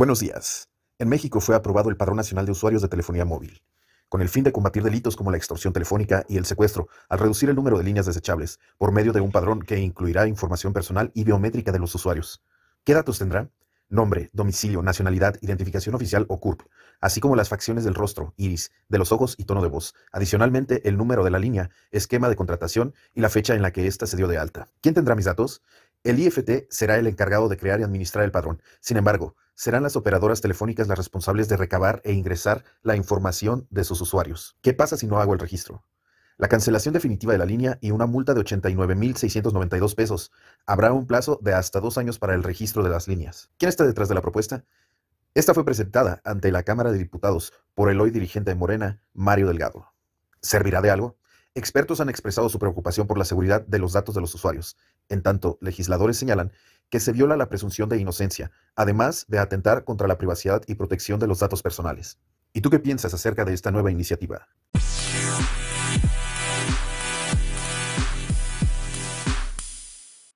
Buenos días. En México fue aprobado el Padrón Nacional de Usuarios de Telefonía Móvil, con el fin de combatir delitos como la extorsión telefónica y el secuestro, al reducir el número de líneas desechables, por medio de un padrón que incluirá información personal y biométrica de los usuarios. ¿Qué datos tendrá? Nombre, domicilio, nacionalidad, identificación oficial o CURP, así como las facciones del rostro, iris, de los ojos y tono de voz. Adicionalmente, el número de la línea, esquema de contratación y la fecha en la que ésta se dio de alta. ¿Quién tendrá mis datos? El IFT será el encargado de crear y administrar el padrón. Sin embargo, serán las operadoras telefónicas las responsables de recabar e ingresar la información de sus usuarios. ¿Qué pasa si no hago el registro? La cancelación definitiva de la línea y una multa de 89.692 pesos. Habrá un plazo de hasta dos años para el registro de las líneas. ¿Quién está detrás de la propuesta? Esta fue presentada ante la Cámara de Diputados por el hoy dirigente de Morena, Mario Delgado. ¿Servirá de algo? Expertos han expresado su preocupación por la seguridad de los datos de los usuarios. En tanto, legisladores señalan que se viola la presunción de inocencia, además de atentar contra la privacidad y protección de los datos personales. ¿Y tú qué piensas acerca de esta nueva iniciativa?